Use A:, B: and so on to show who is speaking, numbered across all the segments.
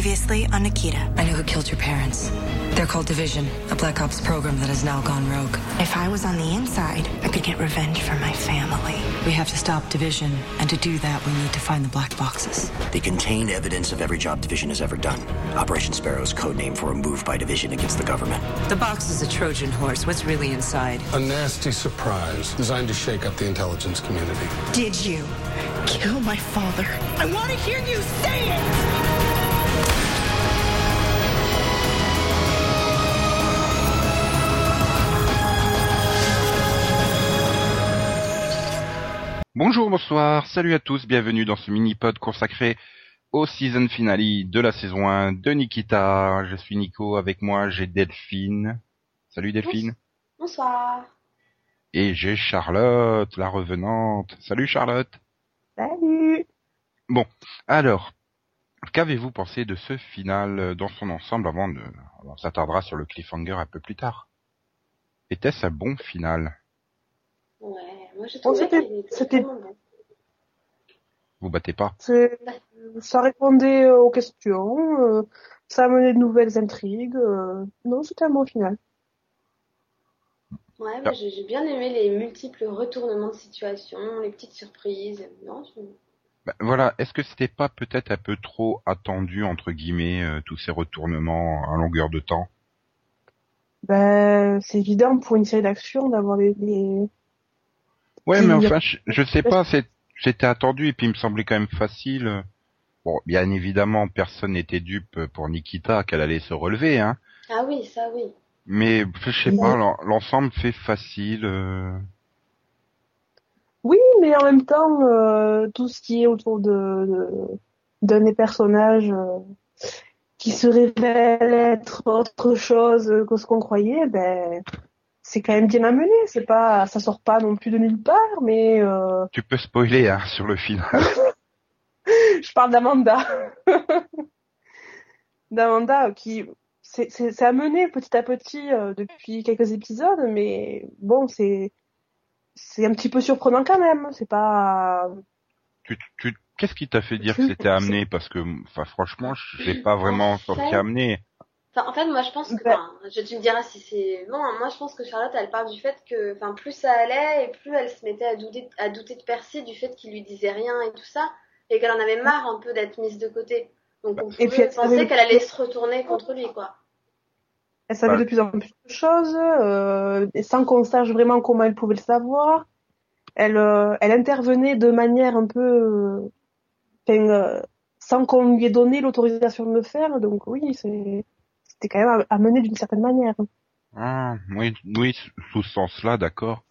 A: Previously on Nikita.
B: I know who killed your parents. They're called Division, a Black Ops program that has now gone rogue.
A: If I was on the inside, I could get revenge for my family.
B: We have to stop Division, and to do that, we need to find the black boxes.
C: They contain evidence of every job Division has ever done. Operation Sparrow's code name for a move by Division against the government.
B: The box is a Trojan horse. What's really inside?
D: A nasty surprise designed to shake up the intelligence community.
A: Did you kill my father? I want to hear you say it!
E: Bonjour, bonsoir, salut à tous, bienvenue dans ce mini-pod consacré au season finale de la saison 1 de Nikita. Je suis Nico, avec moi j'ai Delphine. Salut Delphine.
F: Bonsoir.
E: Et j'ai Charlotte, la revenante. Salut Charlotte.
F: Salut.
E: Bon, alors, qu'avez-vous pensé de ce final dans son ensemble avant de... On s'attardera sur le cliffhanger un peu plus tard? Était-ce un bon final?
F: Ouais, moi je
G: Bon,
F: trouvais
G: c'était-
F: bon.
E: Vous battez pas
G: C'est- Ça répondait euh, aux questions, euh, ça amenait de nouvelles intrigues. euh, Non, c'était un bon final.
F: Ouais,
E: Ah.
F: moi j'ai j'ai bien aimé les multiples retournements de situation, les petites surprises. Non, je-
E: Bah, voilà, est-ce que c'était pas peut-être un peu trop attendu entre guillemets euh, tous ces retournements à longueur de temps?
G: Ben, c'est évident pour une série d'action d'avoir les, les-
E: Ouais, mais enfin, je, je sais pas, c'est- c'était attendu et puis il me semblait quand même facile. Bon, bien évidemment, personne n'était dupe pour Nikita qu'elle allait se relever, hein.
F: Ah oui, ça oui.
E: Mais je sais pas, l'en- l'ensemble fait facile. euh.
G: Oui, mais en même temps, euh, tout ce qui est autour de de- d'un des personnages euh, qui se révèle être autre chose que ce qu'on croyait, ben c'est quand même bien amené. C'est pas, ça sort pas non plus de nulle part, mais euh,
E: Tu peux spoiler hein, sur le final.
G: je parle d'Amanda. D'Amanda qui c'est c'est c'est amené petit à petit euh, depuis quelques épisodes, mais bon c'est c'est un petit peu surprenant quand même. C'est pas
E: tu, tu, Qu'est-ce qui t'a fait dire que c'était amené? Parce que, enfin, franchement, je l'ai pas vraiment
F: fait-
E: amené.
F: Enfin, en fait, moi je pense que,
G: Ben-
F: enfin, je, tu me diras si c'est bon. hein, Moi je pense que Charlotte elle parle du fait que, enfin, plus ça allait et plus elle se mettait à douter, à douter de Percy du fait qu'il lui disait rien et tout ça, et qu'elle en avait marre un peu d'être mise de côté. Donc on
G: Et
F: pouvait
G: puis, elle
F: penser qu'elle allait se retourner contre lui, quoi.
G: Elle savait
E: Ouais.
G: de plus en plus de choses, euh, et sans qu'on sache vraiment comment elle pouvait le savoir. Elle, euh, elle intervenait de manière un peu, euh, euh, sans qu'on lui ait donné l'autorisation de le faire. Donc oui, c'est, c'était quand même amené d'une certaine manière.
E: Ah, oui, oui, sous ce sens-là, d'accord.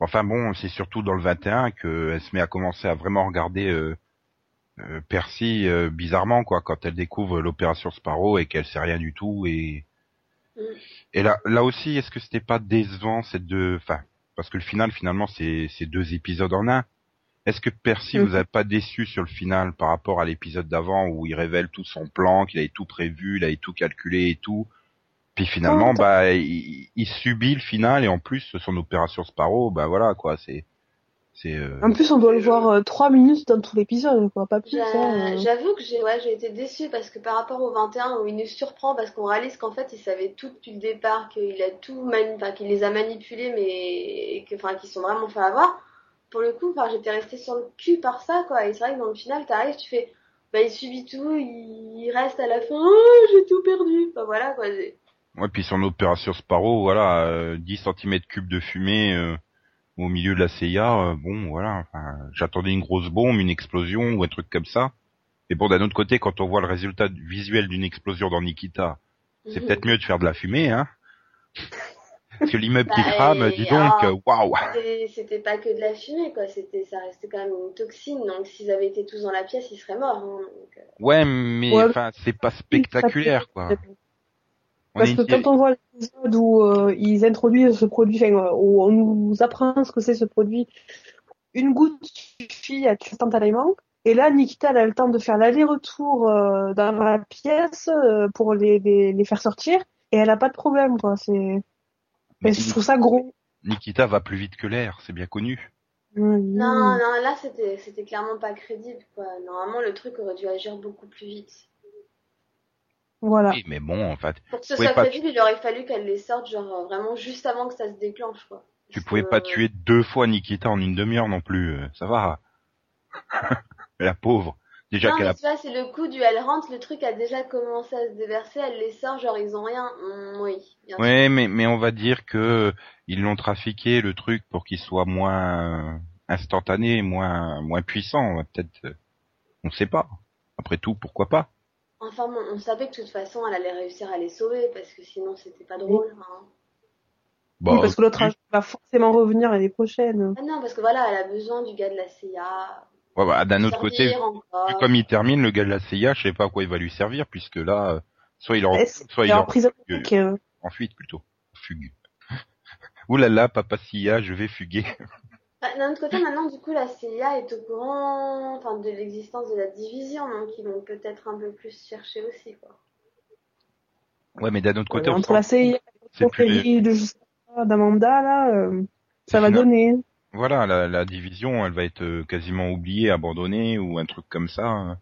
E: Enfin bon, c'est surtout dans le 21 qu'elle se met à commencer à vraiment regarder euh, euh, Percy euh, bizarrement, quoi, quand elle découvre l'opération Sparrow et qu'elle sait rien du tout. Et,
F: Mm.
E: et là, là aussi, est-ce que c'était pas décevant cette deux, enfin, parce que le final, finalement, c'est c'est deux épisodes en un. Est-ce que Percy
G: Mhm.
E: vous a pas déçu sur le final par rapport à l'épisode d'avant où il révèle tout son plan, qu'il avait tout prévu, il avait tout calculé et tout? Puis finalement,
G: Oh,
E: bah, il, il subit le final et en plus son opération Sparrow, bah voilà quoi, c'est, euh,
G: En plus, on doit le voir euh, trois minutes dans tout l'épisode, quoi, pas plus. Hein, euh.
F: J'avoue que j'ai ouais, j'ai été déçue parce que par rapport au 21 où il nous surprend parce qu'on réalise qu'en fait il savait tout depuis le départ, qu'il a tout mani- enfin, qu'il les a manipulés mais et que enfin qu'ils sont vraiment fait avoir. Pour le coup, enfin j'étais restée sur le cul par ça quoi et c'est vrai que dans le final t'arrives, tu fais bah il subit tout, il reste à la fin, oh, j'ai tout perdu. Enfin voilà quoi.
E: Ouais, puis son opération Sparrow, voilà, euh, 10 cm cubes de fumée euh, au milieu de la CIA, euh, bon voilà, enfin, j'attendais une grosse bombe, une explosion ou un truc comme ça. Et bon, d'un autre côté, quand on voit le résultat visuel d'une explosion dans Nikita, c'est
F: Mhm.
E: peut-être mieux de faire de la fumée, hein. Parce que l'immeuble qui
F: Bah,
E: crame, dis donc, euh, waouh.
F: C'était- C'était pas que de la fumée quoi, c'était ça restait quand même une toxine donc s'ils avaient été tous dans la pièce ils seraient morts. hein, donc, euh.
E: Ouais, mais
G: Ouais.
E: enfin, c'est pas spectaculaire, quoi. On
G: Parce que
E: une-
G: quand on voit l'épisode où euh, ils introduisent ce produit, enfin, euh, où on nous apprend ce que c'est ce produit, une goutte suffit à tuer instantanément. Et là, Nikita elle a le temps de faire l'aller-retour euh, dans la pièce euh, pour les, les, les faire sortir, et elle a pas de problème, quoi. C'est, mais je trouve ça gros.
E: Nikita va plus vite que l'air, c'est bien connu.
F: Non, non, là c'était c'était clairement pas crédible quoi. Normalement le truc aurait dû agir beaucoup plus vite.
G: Voilà.
E: Oui, mais bon, en fait,
F: Pour que ce soit
E: pas
F: crédible, il aurait fallu qu'elle les sorte genre euh, vraiment juste avant que ça se déclenche quoi.
E: tu
F: Parce
E: pouvais
F: que,
E: pas tuer deux fois Nikita en une demi-heure non plus. euh, Ça va. la pauvre. Déjà
F: Non, mais
E: a...
F: tu vois, c'est le coup du elle rentre, le truc a déjà commencé à se déverser, elle les sort, genre ils ont rien. Hum, oui, bien sûr.
E: Ouais, mais, mais on va dire que ils l'ont trafiqué le truc pour qu'il soit moins euh, instantané, moins moins puissant. On va Peut-être, euh, on sait pas. Après tout, pourquoi pas?
F: Enfin bon, on savait que de toute façon elle allait réussir à les sauver parce que sinon c'était pas drôle. hein.
E: Bah,
G: oui, parce que l'autre agent va forcément revenir l'année prochaine.
F: Ah non, parce que voilà, elle a besoin du gars de la CIA.
E: Ouais, bah, d'un autre côté,
F: encore.
E: vu comme il termine, le gars de la CIA, je sais pas à quoi il va lui servir, puisque là, euh, soit il est en, soit il est en,
G: en prison
E: fugue,
G: euh,
E: en fuite plutôt, fugue. Ouh là là, papa CIA, je vais fuguer.
F: Bah, D'un autre côté, maintenant, du coup, la CIA est au courant enfin, de l'existence de la division, donc ils vont peut-être un peu plus chercher aussi, quoi.
E: Ouais, mais d'un autre côté, on
G: entre la CIA et le
E: les-
G: d'Amanda, là, euh, ça va donner.
E: Voilà, la, la division, elle va être euh, quasiment oubliée, abandonnée ou un truc comme ça. hein.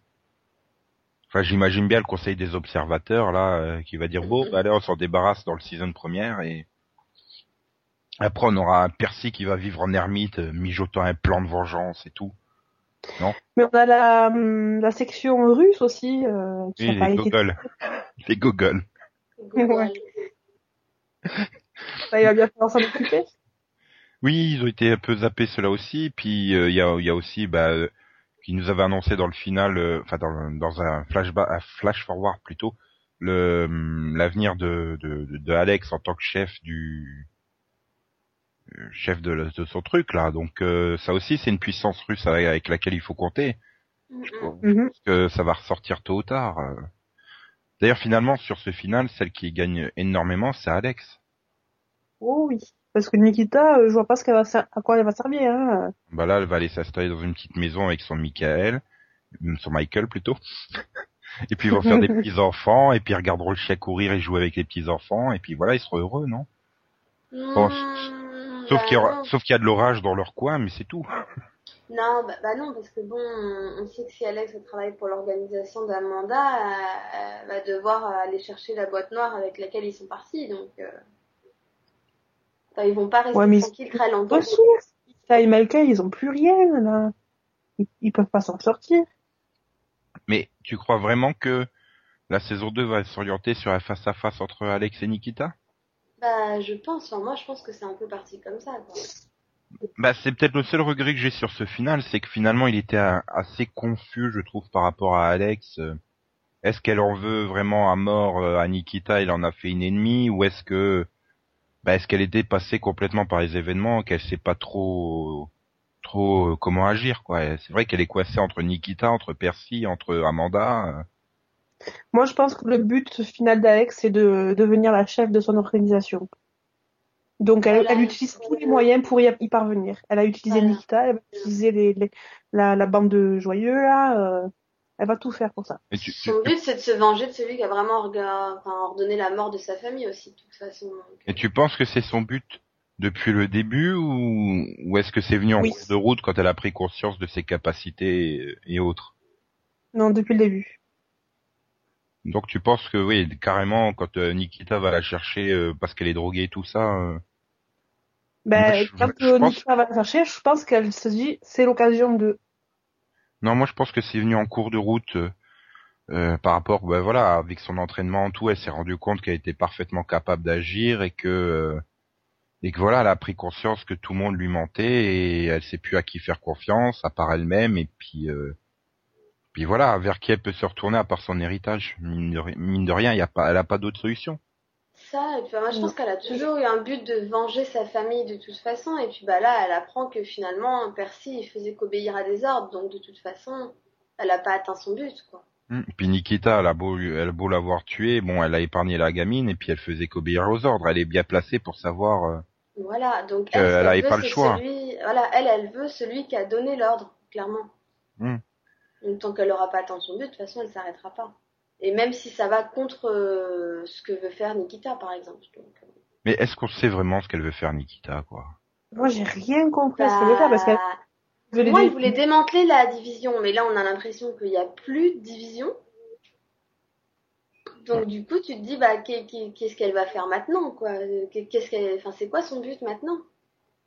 E: Enfin, j'imagine bien le conseil des observateurs là, euh, qui va dire bon, bah, allez, on s'en débarrasse dans le season première et après on aura un Percy qui va vivre en ermite, euh, mijotant un plan de vengeance et tout.
G: Mais on a la, hum, la section russe aussi, euh, qui
E: Oui, les gogoles, les gogoles.
F: Google.
G: Ça, il va bien falloir s'en occuper.
E: Oui, ils ont été un peu zappés ceux-là aussi. Puis euh, il y, a, il y a aussi, bah, euh, qui nous avait annoncé dans le final, euh, enfin dans, dans un flashback, un flash forward plutôt, le hum, l'avenir de, de, de, de Alex en tant que chef du euh, chef de, de son truc là. Donc euh, ça aussi c'est une puissance russe avec, avec laquelle il faut compter. Je
F: mm.
E: pense
G: Mhm.
E: que ça va ressortir tôt ou tard. D'ailleurs finalement sur ce final, celle qui gagne énormément, c'est Alex.
G: Oh oui. Parce que Nikita, euh, je vois pas ce qu'elle va ser- à quoi elle va servir. Hein.
E: Bah là, elle va aller s'installer dans une petite maison avec son Michael, euh, son Michael plutôt. et puis ils vont faire des petits enfants, et puis ils regarderont le chien courir et jouer avec les petits enfants, et puis voilà, ils seront heureux, non? Bon,
F: Mm,
E: Sauf
F: bah
E: qu'il y aura,
F: non.
E: sauf qu'il y a de l'orage dans leur coin, mais c'est tout.
F: Non, bah, bah non, parce que bon, on sait que si Alex travaille pour l'organisation d'Amanda, euh, elle va devoir aller chercher la boîte noire avec laquelle ils sont partis, donc euh... enfin, ils vont pas rester
G: Ouais, mais-
F: tranquilles très longtemps.
G: Ressources. Ça et Michael, ils ont plus rien, là. Ils, ils peuvent pas s'en sortir.
E: Mais tu crois vraiment que la saison 2 va s'orienter sur un face-à-face entre Alex et Nikita?
F: Bah, je pense, enfin, moi je pense que c'est un peu parti comme ça, quoi.
E: Bah c'est peut-être le seul regret que j'ai sur ce final, c'est que finalement il était assez confus, je trouve, par rapport à Alex. Euh, Est-ce qu'elle en veut vraiment à mort euh, à Nikita, il en a fait une ennemie, ou est-ce que bah, est-ce qu'elle était passée complètement par les événements, qu'elle sait pas trop trop euh, comment agir quoi? C'est vrai qu'elle est coincée entre Nikita, entre Percy, entre Amanda. euh.
G: Moi, je pense que le but final d'Alex, c'est de devenir la chef de son organisation. Donc, elle,
F: Voilà,
G: elle utilise tous les moyens pour y, y parvenir. Elle a utilisé
F: Voilà.
G: Nikita, elle les, les- la, la bande de joyeux, là. euh, elle va tout faire pour ça.
E: Et tu, tu-
F: Son but c'est de se venger de celui qui a vraiment orga- enfin, ordonné la mort de sa famille aussi, de toute façon. donc.
E: et tu penses que c'est son but depuis le début ou, ou est-ce que c'est venu en
G: Oui.
E: cours de route quand elle a pris conscience de ses capacités et- autres?
G: Non, depuis le début.
E: Donc tu penses que oui, carrément, quand euh, Nikita va la chercher euh, parce qu'elle est droguée et tout ça, euh,
G: Ben, quand
E: je
G: euh,
E: pense-
G: Nikita va la chercher, je pense qu'elle se dit, c'est l'occasion de...
E: non, moi je pense que c'est venu en cours de route euh, euh, par rapport, ben voilà, avec son entraînement en tout, elle s'est rendue compte qu'elle était parfaitement capable d'agir et que euh, et que voilà, elle a pris conscience que tout le monde lui mentait et elle sait plus à qui faire confiance, à part elle-même et puis euh, puis voilà, vers qui elle peut se retourner à part son héritage. Mine de, mine de rien, y a pas, elle a pas d'autre solution.
F: Ça, et puis moi je pense qu'elle a toujours eu un but de venger sa famille de toute façon, et puis bah là elle apprend que finalement Percy il faisait qu'obéir à des ordres, donc de toute façon elle a pas atteint son but quoi.
E: Hmm. Puis Nikita, elle a beau, lui- elle a beau l'avoir tué, bon, elle a épargné la gamine et puis elle faisait qu'obéir aux ordres. Elle est bien placée pour savoir. euh,
F: Voilà, donc elle, veut,
E: pas le choix.
F: celui, voilà, elle, elle veut celui qui a donné l'ordre, clairement.
E: Hmm.
F: Donc tant qu'elle aura pas atteint son but, de toute façon elle s'arrêtera pas. Et même si ça va contre euh, ce que veut faire Nikita par exemple. Donc, euh,
E: Mais est-ce qu'on sait vraiment ce qu'elle veut faire, Nikita, quoi?
G: Moi, j'ai rien compris à ce qu'elle faire, parce qu'elle
F: bah, Moi, il voulait démanteler la division, mais là, on a l'impression qu'il n'y a plus de division. Donc du coup, tu te dis, bah, qu'est- qu'est- qu'est-ce qu'elle va faire maintenant, quoi? Qu'est-ce qu'elle, enfin, c'est quoi son but maintenant?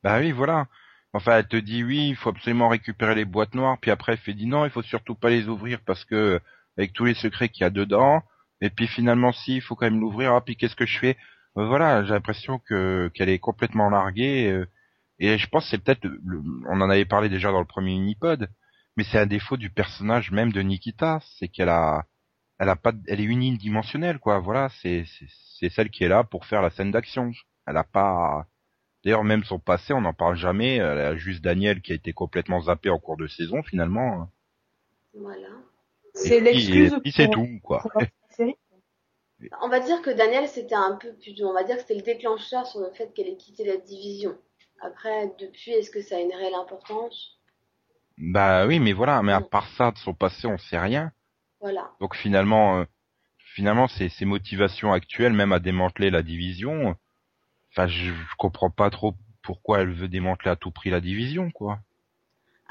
E: Bah oui, voilà. Enfin, elle te dit oui, il faut absolument récupérer les boîtes noires, puis après elle fait dit non, il faut surtout pas les ouvrir parce que avec tous les secrets qu'il y a dedans, et puis finalement si, il faut quand même l'ouvrir, ah puis qu'est-ce que je fais? Euh, Voilà, j'ai l'impression que qu'elle est complètement larguée, euh, et je pense que c'est peut-être, on en avait parlé déjà dans le premier unipod, mais c'est un défaut du personnage même de Nikita, c'est qu'elle a, elle a pas, elle est unidimensionnelle quoi, voilà, c'est c'est celle qui est là pour faire la scène d'action, elle a pas D'ailleurs, même son passé, on n'en parle jamais. Elle a juste Daniel qui a été complètement zappé en cours de saison, finalement.
F: Voilà.
G: C'est l'excuse
E: puis c'est
G: pour-
E: tout, quoi.
G: pour la série.
F: On va dire que Daniel, c'était un peu plus, on va dire que c'était le déclencheur sur le fait qu'elle ait quitté la division. Après, depuis, est-ce que ça a une réelle importance?
E: Bah oui, mais voilà. Mais à part ça, de son passé, on sait rien.
F: Voilà.
E: Donc finalement, euh, finalement, ses, ses motivations actuelles, même à démanteler la division. Enfin, je, je comprends pas trop pourquoi elle veut démanteler à tout prix la division, quoi.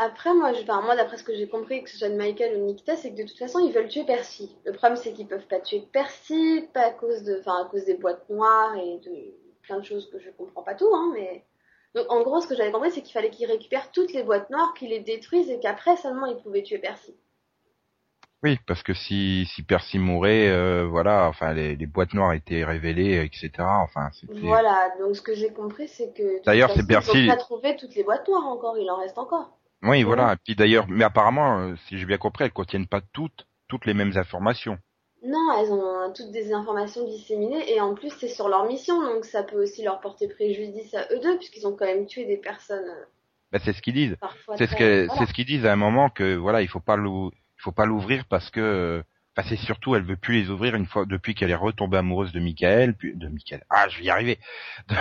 F: Après, moi, je, enfin, moi, d'après ce que j'ai compris, que ce soit de Michael ou Nikita, c'est que de toute façon, ils veulent tuer Percy. Le problème, c'est qu'ils peuvent pas tuer Percy, pas à cause de, enfin, à cause des boîtes noires et de plein de choses que je comprends pas tout, hein, mais. Donc, en gros, ce que j'avais compris, c'est qu'il fallait qu'ils récupèrent toutes les boîtes noires, qu'ils les détruisent et qu'après seulement ils pouvaient tuer Percy.
E: Oui, parce que si si Percy mourait, euh, voilà, enfin les, les boîtes noires étaient révélées, etc. Enfin.
F: Voilà. Donc, ce que j'ai compris, c'est que. de
E: D'ailleurs, c'est Percy-
F: Ils ont pas trouvé toutes les boîtes noires encore, il en reste encore.
E: Oui, voilà. Et puis d'ailleurs, mais apparemment, euh, si j'ai bien compris, elles contiennent pas toutes toutes les mêmes informations.
F: Non, elles ont toutes des informations disséminées et en plus c'est sur leur mission, donc ça peut aussi leur porter préjudice à eux deux puisqu'ils ont quand même tué des personnes euh,
E: Bah, c'est ce qu'ils disent.
F: parfois.
E: C'est ce
F: très-
E: que
F: voilà.
E: c'est ce qu'ils disent à un moment que voilà, il faut pas il faut pas l'ouvrir parce que euh, enfin, c'est surtout elle veut plus les ouvrir une fois depuis qu'elle est retombée amoureuse de Michael, puis de Michael. Ah, je vais y arriver. De,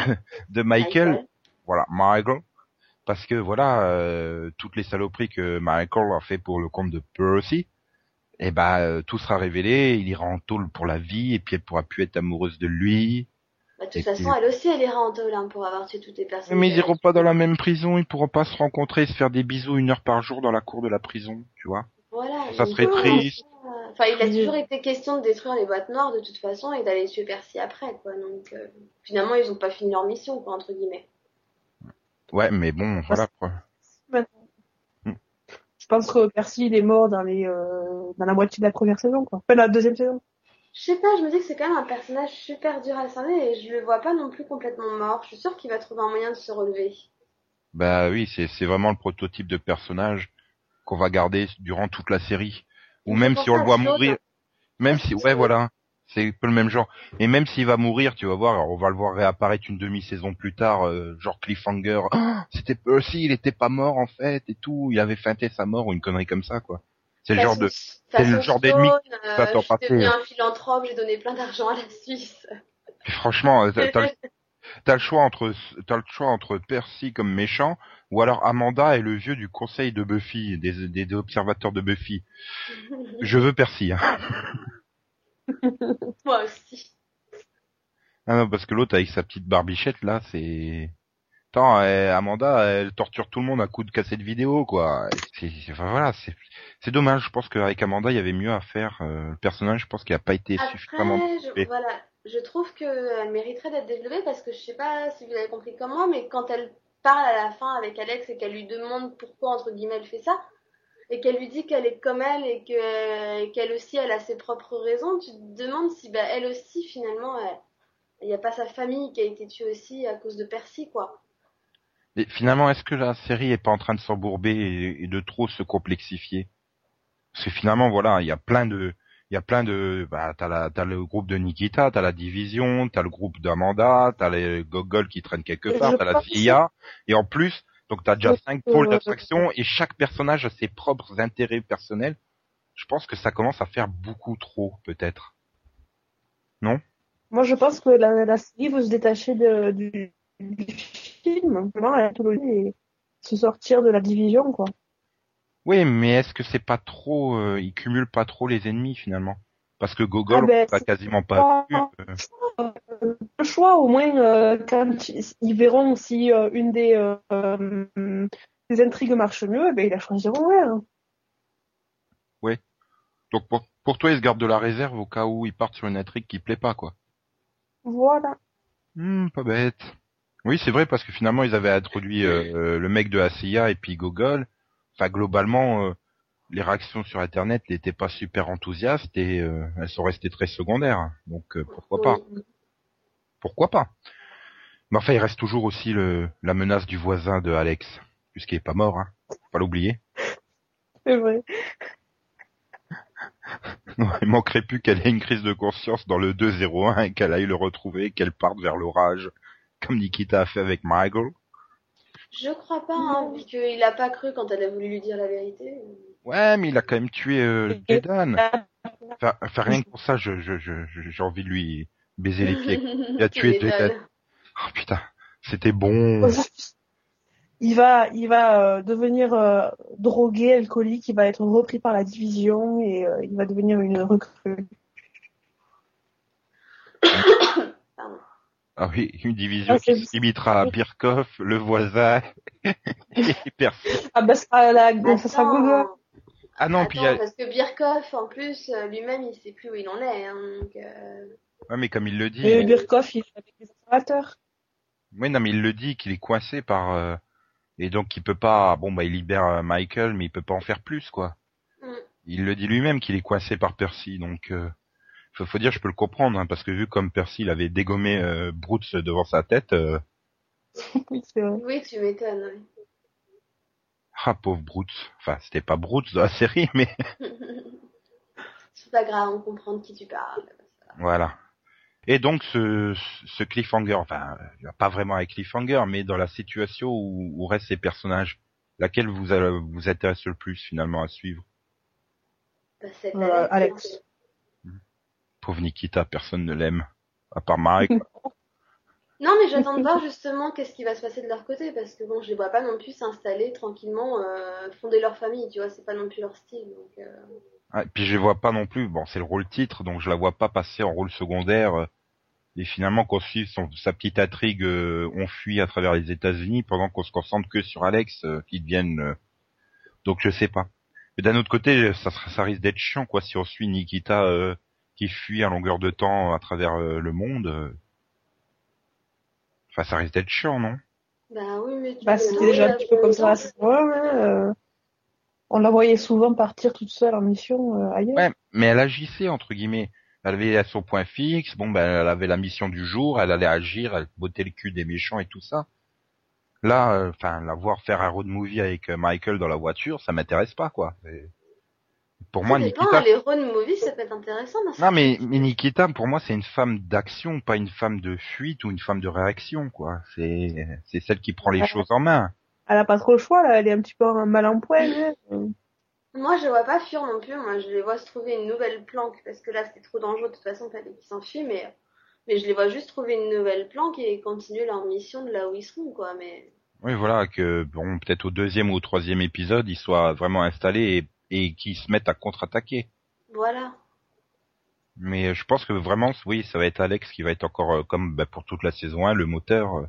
E: de Michael, voilà, Michael parce que voilà, euh, toutes les saloperies que Michael a fait pour le compte de Percy et ben euh, tout sera révélé, il ira en tôle pour la vie et puis elle pourra plus être amoureuse de lui.
F: Bah, de toute façon,
E: puis-
F: elle aussi, elle ira en tôle hein, pour avoir tué toutes les personnes.
E: Mais ils iront pas dans la même prison, ils pourront pas se rencontrer et se faire des bisous une heure par jour dans la cour de la prison, tu vois.
F: Voilà.
E: Ça serait triste.
F: Enfin, il a toujours été question de détruire les boîtes noires de toute façon et d'aller tuer Percy après, quoi. Donc, euh, finalement, ils ont pas fini leur mission, quoi, entre guillemets.
E: Ouais, mais bon, voilà. quoi.
G: Je pense que Percy il est mort dans les euh, dans la moitié de la première saison quoi. Enfin la deuxième saison.
F: Je sais pas, je me dis que c'est quand même un personnage super dur à cerner et je le vois pas non plus complètement mort. Je suis sûre qu'il va trouver un moyen de se relever.
E: Bah oui, c'est c'est vraiment le prototype de personnage qu'on va garder durant toute la série. Ou même si on le voit mourir, même si, ouais, voilà, c'est un peu le même genre. Et même s'il va mourir, tu vas voir, on va le voir réapparaître une demi-saison plus tard, euh, genre cliffhanger. Ah, C'était Percy, il était pas mort en fait et tout, il avait feinté sa mort ou une connerie comme ça quoi. C'est le genre de,
F: c'est
E: le genre d'ennemi
F: euh, je suis devenu un philanthrope, j'ai donné plein d'argent à la Suisse.
E: Franchement, euh, t'as le, choix entre t'as le choix entre Percy comme méchant ou alors Amanda et le vieux du conseil de Buffy, des, des, des observateurs de Buffy. Je veux Percy. Hein.
F: Moi aussi.
E: Ah non, parce que l'autre avec sa petite barbichette là, c'est. Attends, euh, Amanda, elle torture tout le monde à coup de cassette vidéo, quoi. C'est, enfin, voilà, c'est, c'est dommage. Je pense qu'avec Amanda, il y avait mieux à faire. Euh, le personnage, je pense qu'il a pas été suffisamment.
F: Après, je, voilà, je trouve qu'elle mériterait d'être développée parce que je sais pas si vous avez compris comme moi, mais quand elle parle à la fin avec Alex et qu'elle lui demande pourquoi, entre guillemets, elle fait ça, et qu'elle lui dit qu'elle est comme elle et que- et qu'elle aussi, elle a ses propres raisons, tu te demandes si, bah, elle aussi, finalement, elle- il n'y a pas sa famille qui a été tuée aussi à cause de Percy, quoi.
E: Et finalement, est-ce que la série est pas en train de s'embourber et, et de trop se complexifier? Parce que finalement, voilà, il y a plein de, il y a plein de, bah, t'as la, t'as le groupe de Nikita, t'as la division, t'as le groupe d'Amanda, t'as les Gogol qui traînent quelque part, t'as la CIA, et en plus, donc t'as déjà
G: Je-
E: cinq pôles
G: euh,
E: d'attraction et chaque personnage a ses propres intérêts personnels. Je pense que ça commence à faire beaucoup trop, peut-être.
G: Moi je pense que la, la série veut se détacher de, du, du film, et se sortir de la division quoi.
E: Oui, mais est-ce que c'est pas trop, euh, ils cumulent pas trop les ennemis finalement? Parce que Gogol,
G: Ah ben,
E: on quasiment pas vu. euh.
G: Le choix au moins euh, quand ils, ils verront si euh, une des euh, des intrigues marche mieux, eh ben ils la choisiront ouais. hein.
E: Donc pour, Pour toi, il se garde de la réserve au cas où il parte sur une intrigue qui plaît pas, quoi.
G: Voilà.
E: Hmm, pas bête. Oui, c'est vrai parce que finalement ils avaient introduit le mec de ACIA et puis Gogol. Enfin, globalement, les réactions sur Internet n'étaient pas super enthousiastes et euh, elles sont restées très secondaires. Donc euh, pourquoi pas? Pourquoi pas? Mais enfin, il reste toujours aussi le, la menace du voisin de Alex, puisqu'il est pas mort, hein. Faut pas l'oublier.
G: C'est vrai.
E: il manquerait plus qu'elle ait une crise de conscience dans le 2-0-1 et qu'elle aille le retrouver, qu'elle parte vers l'orage, comme Nikita a fait avec Michael.
F: Je crois pas, hein, vu qu'il a pas cru quand elle a voulu lui dire la vérité.
E: Ouais, mais il a quand même tué euh, Jedan. Enfin, enfin, rien que pour ça, je, je, je, j'ai envie de lui baiser les pieds.
F: Il
E: a tué Jaden. Oh putain, c'était bon.
G: Il va, il va euh, devenir euh, drogué, alcoolique, il va être repris par la division et euh, il va devenir une recrue.
E: Ah oui, une division
G: Ah,
E: qui se limitera à Birkhoff, le voisin, et Percy.
G: Ah bah ça sera la, ça sera Gogo.
E: Ah non, puis il y a...
F: parce que Birkhoff, en plus, euh, lui-même, il sait plus où il en est. Hein, donc, euh,
E: Ouais, mais comme il le dit,
G: Et Birkhoff, il est avec les observateurs.
E: oui, non, mais il le dit qu'il est coincé par, euh, et donc il peut pas, bon, bah, il libère euh, Michael, mais il peut pas en faire plus, quoi.
F: Mm.
E: Il le dit lui-même qu'il est coincé par Percy, donc, euh, faut, faut dire, je peux le comprendre, hein, parce que vu comme Percy il avait dégommé euh, Brooks devant sa tête, euh,
G: oui, c'est vrai.
F: Oui, tu m'étonnes. ouais.
E: Ah, pauvre Brooks. Enfin, c'était pas Brooks dans la série, mais
F: C'est pas grave, on comprend de qui tu parles.
E: Voilà. Et donc ce, ce cliffhanger, enfin euh, pas vraiment un cliffhanger, mais dans la situation où, où restent ces personnages, laquelle vous a- vous intéresse le plus finalement à suivre?
F: Bah, c'est
G: Euh,
F: Alex.
G: Alex.
E: Pauvre Nikita, personne ne l'aime, à part Mike.
F: Non, mais j'attends de voir justement qu'est-ce qui va se passer de leur côté, parce que bon, je les vois pas non plus s'installer tranquillement, euh, fonder leur famille, tu vois, c'est pas non plus leur style. Donc, euh,
E: Ah, et puis je les vois pas non plus. Bon, c'est le rôle titre, donc je la vois pas passer en rôle secondaire. euh, Et finalement, qu'on suive son, sa petite intrigue, euh, on fuit à travers les États-Unis pendant qu'on se concentre que sur Alex, euh, qui devienne. euh, Donc je sais pas. Mais d'un autre côté, ça, sera- ça risque d'être chiant, quoi, si on suit Nikita euh, qui fuit à longueur de temps à travers euh, le monde. Enfin, ça risque d'être chiant, non?
F: Bah oui, mais tu
G: Bah, c'était déjà un petit peu comme ça. à ce moment-là, hein, euh, on la voyait souvent partir toute seule en mission euh, ailleurs.
E: Ouais, mais elle agissait entre guillemets. Elle avait son point fixe. Bon, ben, elle avait la mission du jour. Elle allait agir, elle bottait le cul des méchants et tout ça. Là, euh, enfin, la voir faire un road movie avec euh, Michael dans la voiture, ça m'intéresse pas, quoi. Pour moi,
F: dépend,
E: Nikita.
F: les road movies, ça peut être intéressant. dans
E: Non, mais, mais Nikita, pour moi, c'est une femme d'action, pas une femme de fuite ou une femme de réaction, quoi. C'est, c'est celle qui prend les
G: Ouais.
E: choses en main.
G: Elle a pas trop le choix là, elle est un petit peu en- mal en point. Euh,
F: Moi, je les vois pas fuir non plus. Moi, je les vois se trouver une nouvelle planque parce que là, c'était trop dangereux. De toute façon, fallait qu'ils s'enfuient. Mais, mais je les vois juste trouver une nouvelle planque et continuer leur mission de là où ils seront, quoi. Mais
E: Oui, voilà, que bon, peut-être au deuxième ou au troisième épisode, ils soient vraiment installés et, et qu'ils se mettent à contre-attaquer.
F: voilà.
E: Mais euh, je pense que vraiment, oui, ça va être Alex qui va être encore, euh, comme bah, pour toute la saison 1, le moteur. euh.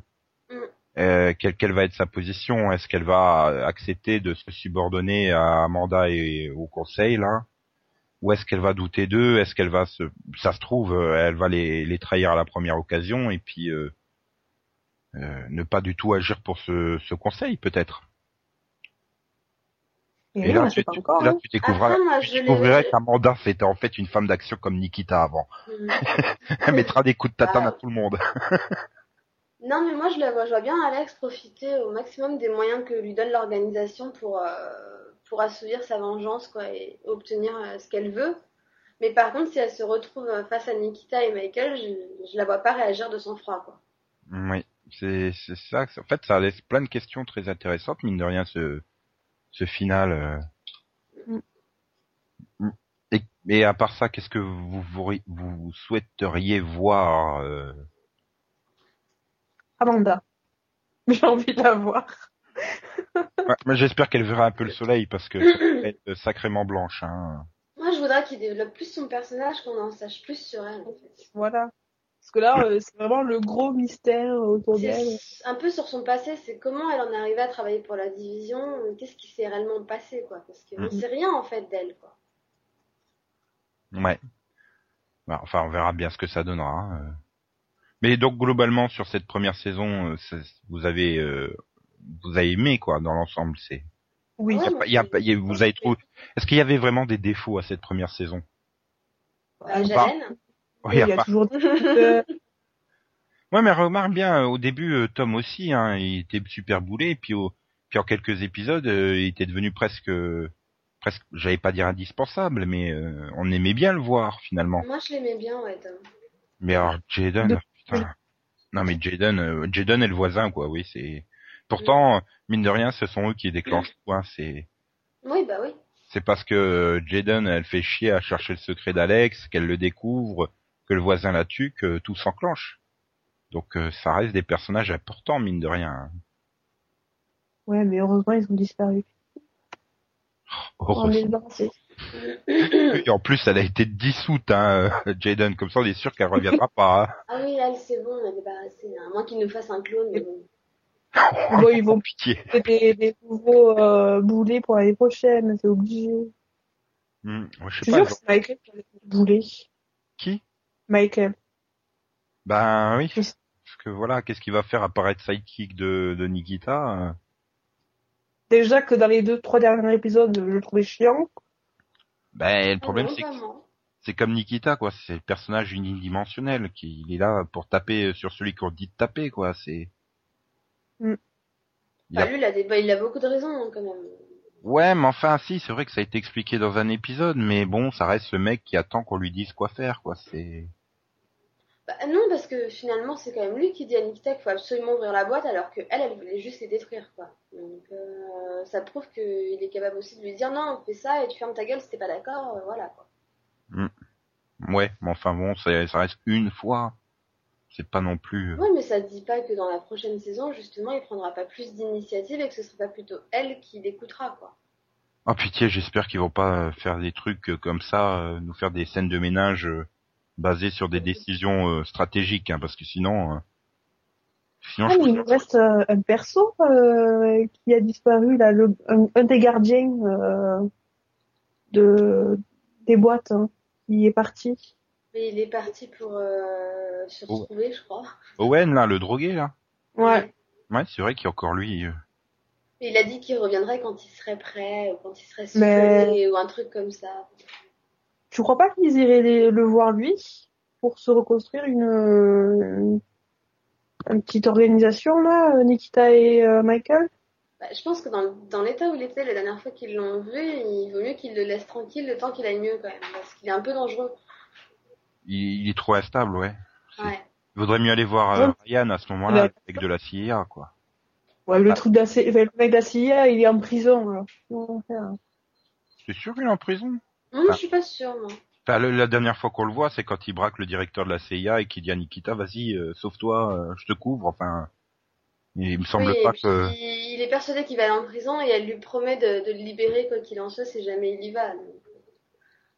F: Mm.
E: Euh, quelle, quelle va être sa position? Est-ce qu'elle va accepter de se subordonner à Amanda et au conseil, là? Ou est-ce qu'elle va douter d'eux? Est-ce qu'elle va se... Ça se trouve, elle va les, les trahir à la première occasion et puis euh, euh, ne pas du tout agir pour ce, ce conseil, peut-être?
G: Et,
E: Et
G: là,
E: tu,
G: pas encore.
E: là,
G: hein.
E: tu découvriras,
F: Après, moi,
E: tu découvrirais qu'Amanda, c'était en fait une femme d'action comme Nikita avant.
F: Mm.
E: Elle mettra des coups de tatane
F: Ah.
E: à tout le monde.
F: Non, mais moi, je la vois, je vois bien Alex profiter au maximum des moyens que lui donne l'organisation pour, euh, pour assouvir sa vengeance, quoi, et obtenir euh, ce qu'elle veut. Mais par contre, si elle se retrouve euh, face à Nikita et Michael, je, je la vois pas réagir de sang froid, quoi.
E: Oui, c'est c'est ça. En fait, ça laisse plein de questions très intéressantes, mine de rien, ce ce final. euh.
G: Mm.
E: Et, et à part ça, qu'est-ce que vous, vous vous souhaiteriez voir euh,
G: Amanda. J'ai envie de la voir.
E: ouais, J'espère qu'elle verra un peu le soleil parce que ça va être sacrément blanche. Hein.
F: Moi, je voudrais qu'il développe plus son personnage, qu'on en sache plus sur elle, en fait.
G: Voilà. Parce que là, euh, c'est vraiment le gros mystère autour d'elle.
F: Un peu sur son passé, c'est comment elle en est arrivée à travailler pour la division, euh, qu'est-ce qui s'est réellement passé, quoi. Parce qu'on
E: Mhm.
F: sait rien, en fait, d'elle, quoi.
E: Ouais. Bah, enfin, on verra bien ce que ça donnera. hein. Mais donc globalement sur cette première saison, euh, vous avez euh, vous avez aimé quoi dans l'ensemble. C'est
G: Oui.
F: Ouais,
E: y a
F: moi,
E: pas- y a
F: j'ai-
E: pas- y a- vous avez trouvé. Est-ce qu'il y avait vraiment des défauts à cette première saison? Ou
F: Jalen,
E: Oui,
G: il y a
E: part-
G: toujours euh,
E: Ouais, mais remarque bien, euh, au début, euh, Tom aussi, hein, il était super boulé, puis, au, puis en quelques épisodes, euh, il était devenu presque, presque, j'allais pas dire indispensable, mais euh, on aimait bien le voir finalement.
F: moi je l'aimais bien, ouais, Tom.
E: Mais alors, Jaden,
G: De-
E: putain. Non mais Jaden, euh, Jaden est le voisin, quoi, oui, c'est... Pourtant, euh, mine de rien, ce sont eux qui déclenchent tout, hein, c'est...
F: Oui, bah oui.
E: C'est parce que Jaden, elle fait chier à chercher le secret d'Alex, qu'elle le découvre, que le voisin la tue, que tout s'enclenche. Donc euh, ça reste des personnages importants, mine de rien.
G: Ouais, mais heureusement, ils ont disparu. On est
E: Heureusement.
G: débarrassé.
E: Et en plus, elle a été dissoute, hein, euh, Jaden. Comme ça, on est sûr qu'elle reviendra pas. hein.
F: Ah oui, là c'est bon, on est débarrassé. À moins qu'il nous fasse un clone. mais bon.
G: Bon, ils vont
E: Pitié.
G: faire des, des nouveaux euh, boulets pour l'année prochaine, c'est obligé.
E: Hmm, ouais, je sais
G: suis
E: pas.
G: sûre que c'est qui a des boulets.
E: Qui?
G: Michael.
E: Ben oui. Parce que voilà, qu'est-ce qu'il va faire apparaître sidekick de, de Nikita euh?
G: Déjà que dans les deux, trois derniers épisodes, je le trouvais chiant.
E: Ben le problème, c'est que c'est comme Nikita, quoi. C'est le personnage unidimensionnel qui il est là pour taper sur celui qu'on dit de taper, quoi. C'est.
G: Mm.
E: Il a-
F: Bah, lui, il a, des... bah, il a beaucoup de raisons hein, quand même.
E: Ouais, mais enfin, si, c'est vrai que ça a été expliqué dans un épisode, mais bon, ça reste le mec qui attend qu'on lui dise quoi faire, quoi. C'est.
F: Bah, non, parce que finalement, c'est quand même lui qui dit à Nikita qu'il faut absolument ouvrir la boîte, alors que elle, voulait juste les détruire, quoi. Donc, euh, ça prouve qu'il est capable aussi de lui dire non, fais ça et tu fermes ta gueule si t'es pas d'accord, euh, voilà, quoi.
E: Ouais, mais enfin bon, ça, ça reste une fois. C'est pas non plus. euh,
F: Oui, mais ça dit pas que dans la prochaine saison, justement, il prendra pas plus d'initiative et que ce sera pas plutôt elle qui l'écoutera, quoi.
E: Oh pitié, j'espère qu'ils vont pas euh, faire des trucs comme ça, euh, nous faire des scènes de ménage basées sur des décisions euh, stratégiques, hein, parce que sinon, euh, sinon
G: Ah,
E: je
G: mais il nous reste euh, un perso euh, qui a disparu, là, le, un, un des gardiens euh, de des boîtes hein, qui est parti.
F: Mais il est parti pour euh, se
E: Oh.
F: retrouver, je crois.
E: Owen là, le drogué là.
G: Ouais.
E: Ouais, c'est vrai qu'il y a encore lui.
F: il a dit qu'il reviendrait quand il serait prêt, ou quand il serait
G: Mais-
F: soulagé, ou un truc comme ça.
G: Tu crois pas qu'ils iraient les- le voir lui pour se reconstruire une, une, une petite organisation là, Nikita et euh, Michael?
F: Bah, je pense que dans, dans l'état où il était la dernière fois qu'ils l'ont vu, il vaut mieux qu'il le laisse tranquille le temps qu'il aille mieux quand même, parce qu'il est un peu dangereux.
E: il, il est trop instable, ouais.
F: Ouais.
E: Il vaudrait mieux aller voir euh. Ryan à ce moment-là
G: Ouais.
E: avec de la CIA, quoi.
G: Ouais, le
E: Ah.
G: truc enfin, le mec de la CIA, il est en prison
E: C'est sûr qu'il est en prison? Ah.
F: Je suis pas sûre, moi.
E: Enfin, le- la dernière fois qu'on le voit, c'est quand il braque le directeur de la CIA et qu'il dit à Nikita, vas-y, euh, sauve-toi, euh, je te couvre. Enfin, il me semble
F: Oui,
E: pas que.
F: il est persuadé qu'il va aller en prison et elle lui promet de, de le libérer quoi qu'il en soit si jamais il y va. donc.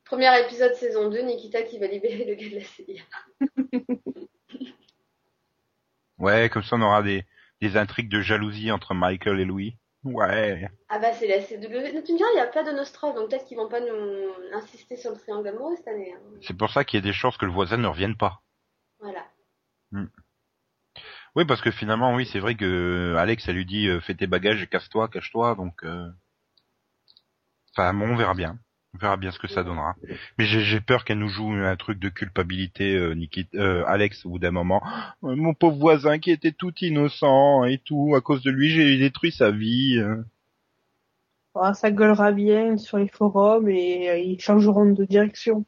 F: Premier épisode saison 2, Nikita qui va libérer le gars de la CIA.
E: Ouais, comme ça on aura des, des intrigues de jalousie entre Michael et Louis. Ouais.
F: Ah bah c'est la CW. Tu me diras, il n'y a pas de Nostrof, donc peut-être qu'ils vont pas nous insister sur le triangle amoureux cette année. hein.
E: C'est pour ça qu'il y a des chances que le voisin ne revienne pas.
F: Voilà.
E: Oui, parce que finalement, oui, c'est vrai que euh, Alex, elle lui dit, euh, fais tes bagages et casse-toi, cache-toi, donc... Euh... Enfin, bon, on verra bien. On verra bien ce que ça donnera. Mais j'ai peur qu'elle nous joue un truc de culpabilité, euh, Nikita, euh, Alex, au bout d'un moment. Euh, Mon pauvre voisin qui était tout innocent et tout, à cause de lui, j'ai détruit sa vie. euh.
G: Ah, Ça gueulera bien sur les forums et euh, ils changeront de direction.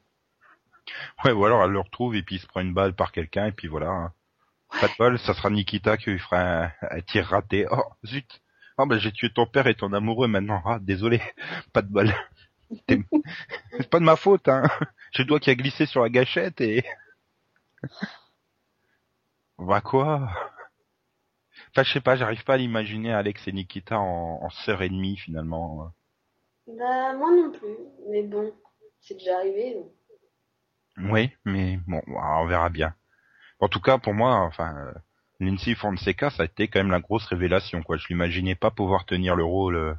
E: Ouais, ou alors elle le retrouve et puis il se prend une balle par quelqu'un et puis voilà. hein. Pas de bol, ça sera Nikita qui lui fera un, un tir raté. Oh, zut. Oh, bah, j'ai tué ton père et ton amoureux maintenant. Ah, désolé. Pas de bol. C'est pas de ma faute, hein. J'ai le doigt qui a glissé sur la gâchette et... Bah quoi? Enfin, je sais pas, j'arrive pas à l'imaginer Alex et Nikita en, en sœur et demie finalement.
F: Bah moi non plus, mais bon, c'est déjà arrivé. donc.
E: Oui, mais bon, on verra bien. En tout cas, pour moi, enfin, Lindsay Fonseca, ça a été quand même la grosse révélation, quoi. Je l'imaginais pas pouvoir tenir le rôle, euh,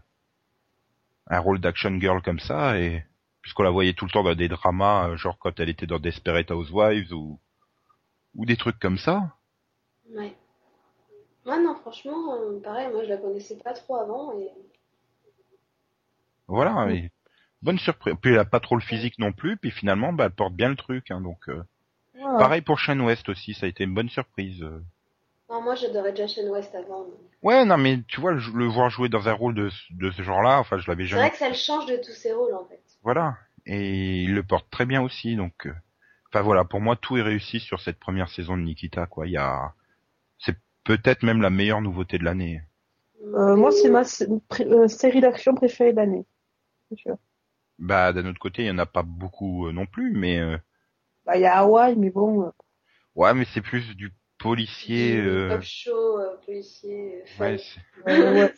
E: un rôle d'action girl comme ça, et puisqu'on la voyait tout le temps dans des dramas, euh, genre quand elle était dans Desperate Housewives ou ou des trucs comme ça.
F: Ouais. Ouais, non, franchement, euh, pareil, moi je la connaissais pas trop avant et.
E: Voilà, mais bonne surprise. Puis elle a pas trop le physique non plus, puis finalement, bah, elle porte bien le truc, hein, donc. euh,
G: Ouais.
E: Pareil pour Shane West aussi, ça a été une bonne surprise. euh.
F: Non, moi j'adorais déjà Shane West avant. donc.
E: Ouais, non, mais tu vois, le, le voir jouer dans un rôle de, ce- de ce genre-là, enfin, je l'avais
F: C'est
E: jamais.
F: vrai que ça le change de tous ses rôles en fait.
E: Voilà, et il le porte très bien aussi, donc. euh, Enfin voilà, pour moi, tout est réussi sur cette première saison de Nikita, quoi. Il y a, c'est peut-être même la meilleure nouveauté de l'année.
G: Euh, moi, c'est ma euh, série d'action préférée de l'année. C'est sûr.
E: Bah, d'un autre côté, il y en a pas beaucoup euh, non plus, mais euh,
G: Bah, il y a Hawaï, mais bon. euh,
E: ouais, mais c'est plus du policier.
F: Du
E: euh,
F: Top show, euh, policier, euh,
E: ouais, c'est-
G: ouais.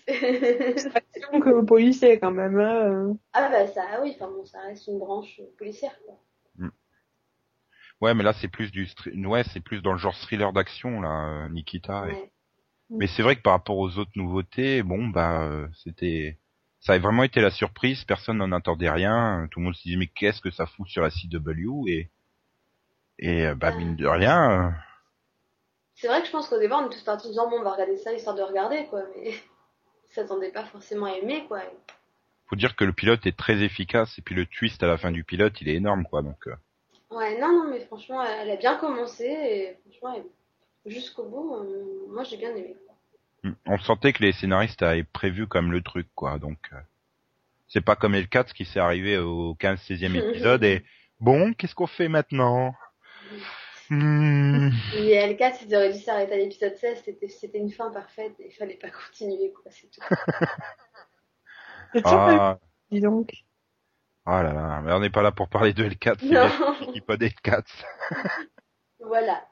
G: Action que policier quand même. Hein. euh.
F: ah bah ça, ah oui, enfin bon, ça reste une branche euh, policière quoi.
E: ouais, mais là, c'est plus du, stri- ouais, c'est plus dans le genre thriller d'action là, euh, Nikita. et-
F: Ouais.
E: Mais c'est vrai que par rapport aux autres nouveautés, bon, bah, euh, c'était, ça a vraiment été la surprise. Personne n'en attendait rien. Tout le monde se disait mais qu'est-ce que ça fout sur la CW et et bah mine de rien.
F: C'est vrai que je pense qu'au départ on est tous partis en disant bon on va regarder ça histoire de regarder quoi, mais s'attendait pas forcément à aimer quoi.
E: faut dire que le pilote est très efficace et puis le twist à la fin du pilote, il est énorme quoi. Donc euh,
F: Ouais, non, non, mais franchement, elle, a bien commencé et franchement, elle- jusqu'au bout, euh, moi j'ai bien aimé. quoi.
E: hmm, on sentait que les scénaristes avaient prévu comme le truc quoi. Donc euh, c'est pas comme L4 qui s'est arrivé au 15-16e épisode et bon, qu'est-ce qu'on fait maintenant? Hmm.
F: Et L4, ils auraient dû s'arrêter à l'épisode 16, c'était, c'était une fin parfaite et il fallait pas continuer quoi, c'est tout.
G: C'est
E: Ah,
G: dis donc.
E: ah là là, mais on n'est pas là pour parler de L4, c'est
F: Non.
E: bien, je dis pas d'L4.
F: Voilà.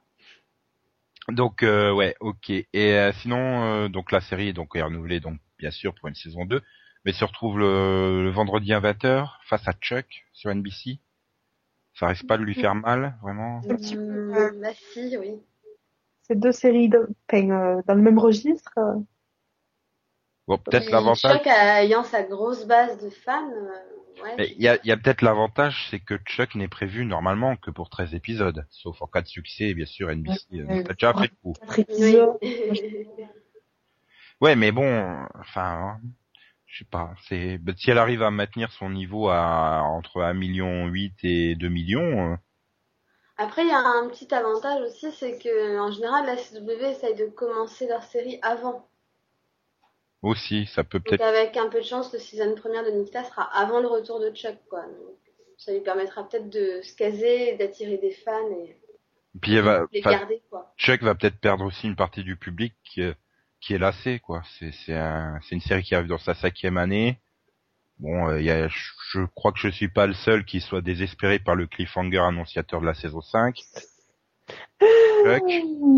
E: Donc euh, ouais, ok. Et euh, sinon, euh, donc la série donc est renouvelée donc bien sûr pour une saison 2, mais se retrouve le, le vendredi à 20h face à Chuck sur NBC. Ça risque pas de lui faire mal, vraiment.
G: Un petit peu, euh,
F: bah si, oui.
G: C'est deux séries de... enfin, euh, dans le même registre. euh.
E: Bon, peut-être l'avantage.
F: Chuck ayant sa grosse base de fans, euh, ouais.
E: Il y a, il y a peut-être l'avantage, c'est que Chuck n'est prévu normalement que pour 13 épisodes, sauf en cas de succès, bien sûr, NBC. euh,
G: Ouais.
E: t'as déjà fait le coup.
F: Oui.
E: Ouais, mais bon, enfin, hein, je sais pas. C'est bah, si elle arrive à maintenir son niveau à entre 1 million 8 et 2 millions, euh,
F: Après, il y a un petit avantage aussi, c'est que en général, la CW essaye de commencer leur série avant.
E: aussi, ça peut peut-être.
F: avec un peu de chance, le season première de Nikita sera avant le retour de Chuck, quoi. Donc, ça lui permettra peut-être de se caser, d'attirer des fans et
E: Puis elle va,
F: les garder, quoi.
E: Chuck va peut-être perdre aussi une partie du public qui, euh, qui est lassé, quoi. C'est c'est un, une série qui arrive dans sa cinquième année. Bon, euh, il a, je, crois que je suis pas le seul qui soit désespéré par le cliffhanger annonciateur de la saison 5. Chuck.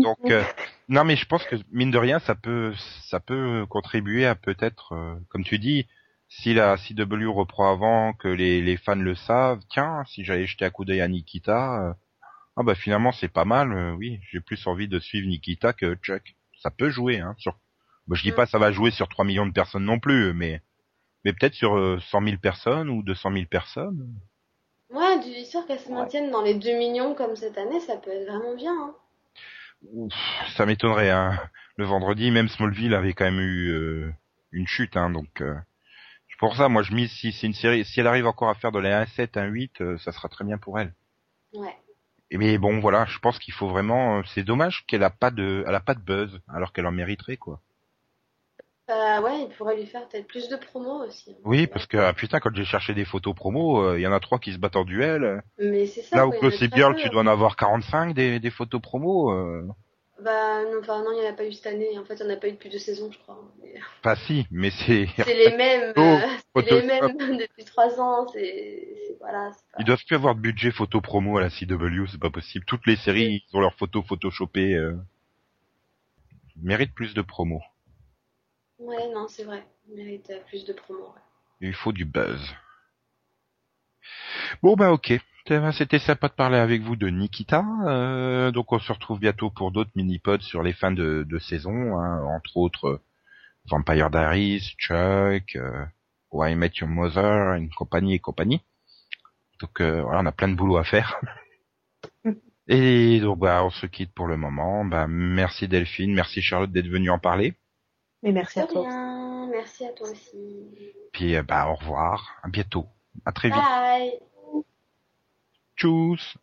E: Donc, euh, non, mais je pense que mine de rien, ça peut, ça peut contribuer à peut-être, euh, comme tu dis, si la CW reprend avant, que les, les fans le savent, tiens, si j'allais jeter un coup d'œil à Nikita, euh, ah bah finalement c'est pas mal, euh, oui, j'ai plus envie de suivre Nikita que Chuck. Ça peut jouer, hein. Sur, bah, je dis pas ça va jouer sur 3 millions de personnes non plus, mais mais peut-être sur euh, 100 000 personnes ou 200 000 personnes.
F: Ouais, du histoire qu'elle se maintienne dans les 2 millions comme cette année, ça peut être vraiment bien. Hein.
E: Ouf, ça m'étonnerait. Hein. Le vendredi, même Smallville avait quand même eu euh, une chute, hein, donc euh, pour ça, moi je mise si c'est une série, si elle arrive encore à faire de la 1-7, 1-8, euh, ça sera très bien pour elle.
F: Ouais.
E: Mais bon, voilà, je pense qu'il faut vraiment. euh, C'est dommage qu'elle a pas de, elle a pas de buzz, alors qu'elle en mériterait quoi.
F: Euh, ouais, il pourrait lui faire peut-être plus de promos aussi. hein.
E: Oui, parce que ah, putain, quand j'ai cherché des photos promo, euh, il y en a trois qui se battent en duel.
F: Mais c'est ça.
E: Là où
F: quoi, il y en a
E: Gossip
F: très
E: Girl,
F: peu.
E: tu dois en avoir 45 des, des photos promo. Euh...
F: Bah non, enfin non, il n'y en a pas eu cette année. En fait, il n'y en a pas eu depuis deux saisons, je crois. Mais-
E: Pas si, mais c'est.
F: C'est les mêmes.
E: Oh,
F: euh, c'est les mêmes depuis trois ans. C'est, voilà. pas-
E: Ils doivent plus avoir de budget photo promo à la CW, c'est pas possible. Toutes les séries, ils ont leurs photos photoshopées. Euh... Ils méritent plus de promo.
F: Ouais, non, c'est vrai. Il mérite euh, plus de promos. ouais.
E: Il faut du buzz. Bon bah ok. C'était sympa de parler avec vous de Nikita. Euh, donc on se retrouve bientôt pour d'autres mini-pods sur les fins de, de saison, hein, entre autres euh, Vampire Diaries, Chuck, euh, Why I Met Your Mother, et compagnie et compagnie. Donc euh, voilà, on a plein de boulot à faire. Et donc bah on se quitte pour le moment. Bah merci Delphine, merci Charlotte d'être venue en parler.
G: Mais merci à toi.
F: Merci à toi aussi.
E: Puis euh, bah au revoir, à bientôt, à très vite.
F: Bye.
E: Choose.